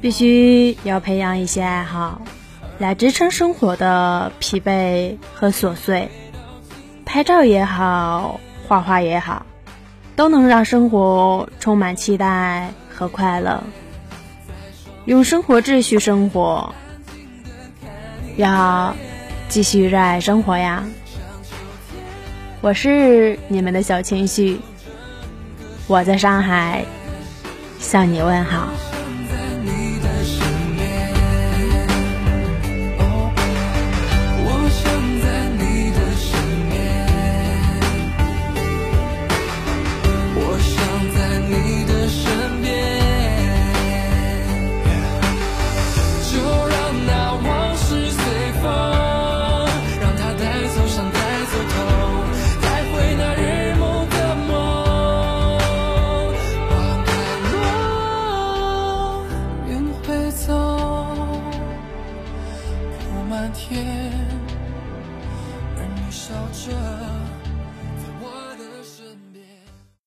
必须要培养一些爱好，来支撑生活的疲惫和琐碎。拍照也好，画画也好，都能让生活充满期待和快乐。用生活秩序生活，要继续热爱生活呀！我是你们的小情绪，我在上海向你问好。天，而你笑着。